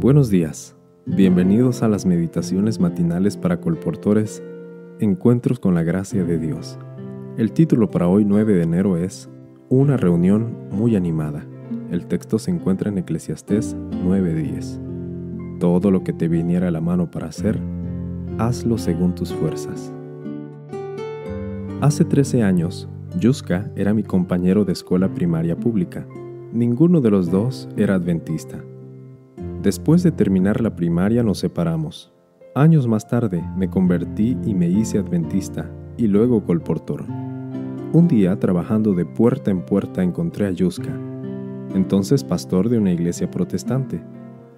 Buenos días, bienvenidos a las meditaciones matinales para colportores, Encuentros con la Gracia de Dios. El título para hoy 9 de enero es Una reunión muy animada. El texto se encuentra en Eclesiastés 9:10. Todo lo que te viniera a la mano para hacer, hazlo según tus fuerzas. Hace 13 años, Yuska era mi compañero de escuela primaria pública. Ninguno de los dos era adventista. Después de terminar la primaria nos separamos. Años más tarde me convertí y me hice adventista y luego colportor. Un día trabajando de puerta en puerta encontré a Yuska, entonces pastor de una iglesia protestante.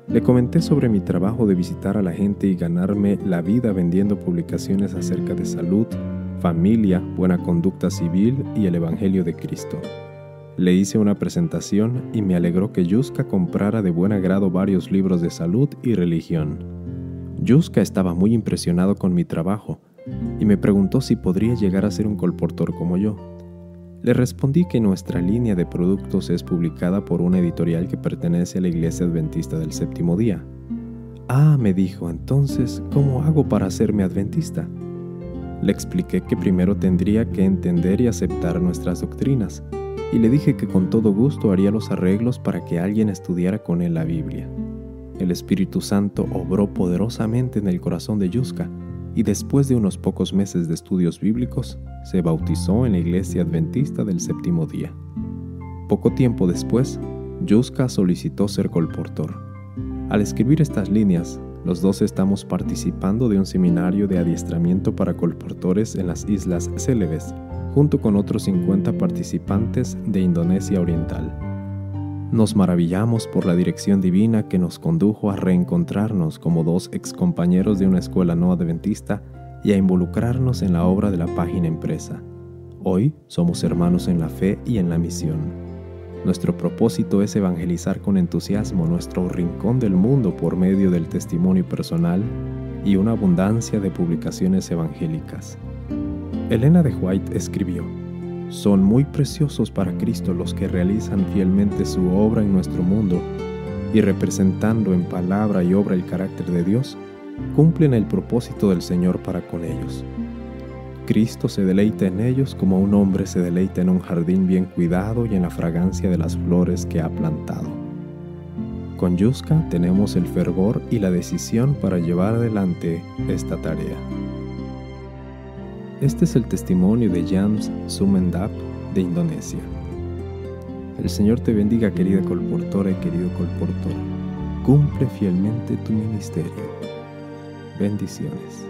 Le comenté sobre mi trabajo de visitar a la gente y ganarme la vida vendiendo publicaciones acerca de salud, familia, buena conducta civil y el Evangelio de Cristo. Le hice una presentación y me alegró que Yuska comprara de buen agrado varios libros de salud y religión. Yuska estaba muy impresionado con mi trabajo y me preguntó si podría llegar a ser un colportor como yo. Le respondí que nuestra línea de productos es publicada por una editorial que pertenece a la Iglesia Adventista del Séptimo Día. Ah, me dijo, entonces, ¿cómo hago para hacerme adventista? Le expliqué que primero tendría que entender y aceptar nuestras doctrinas y le dije que con todo gusto haría los arreglos para que alguien estudiara con él la Biblia. El Espíritu Santo obró poderosamente en el corazón de Yuska y después de unos pocos meses de estudios bíblicos, se bautizó en la iglesia adventista del séptimo día. Poco tiempo después, Yuska solicitó ser colportor. Al escribir estas líneas, los dos estamos participando de un seminario de adiestramiento para colportores en las Islas Célebes, junto con otros 50 participantes de Indonesia Oriental. Nos maravillamos por la dirección divina que nos condujo a reencontrarnos como dos excompañeros de una escuela no adventista y a involucrarnos en la obra de la página empresa. Hoy somos hermanos en la fe y en la misión. Nuestro propósito es evangelizar con entusiasmo nuestro rincón del mundo por medio del testimonio personal y una abundancia de publicaciones evangélicas. Elena de White escribió, Son muy preciosos para Cristo los que realizan fielmente su obra en nuestro mundo y representando en palabra y obra el carácter de Dios, cumplen el propósito del Señor para con ellos. Cristo se deleita en ellos como un hombre se deleita en un jardín bien cuidado y en la fragancia de las flores que ha plantado. Con Yuska tenemos el fervor y la decisión para llevar adelante esta tarea. Este es el testimonio de Jams Sumendap de Indonesia. El Señor te bendiga, querida colportora y querido colportor. Cumple fielmente tu ministerio. Bendiciones.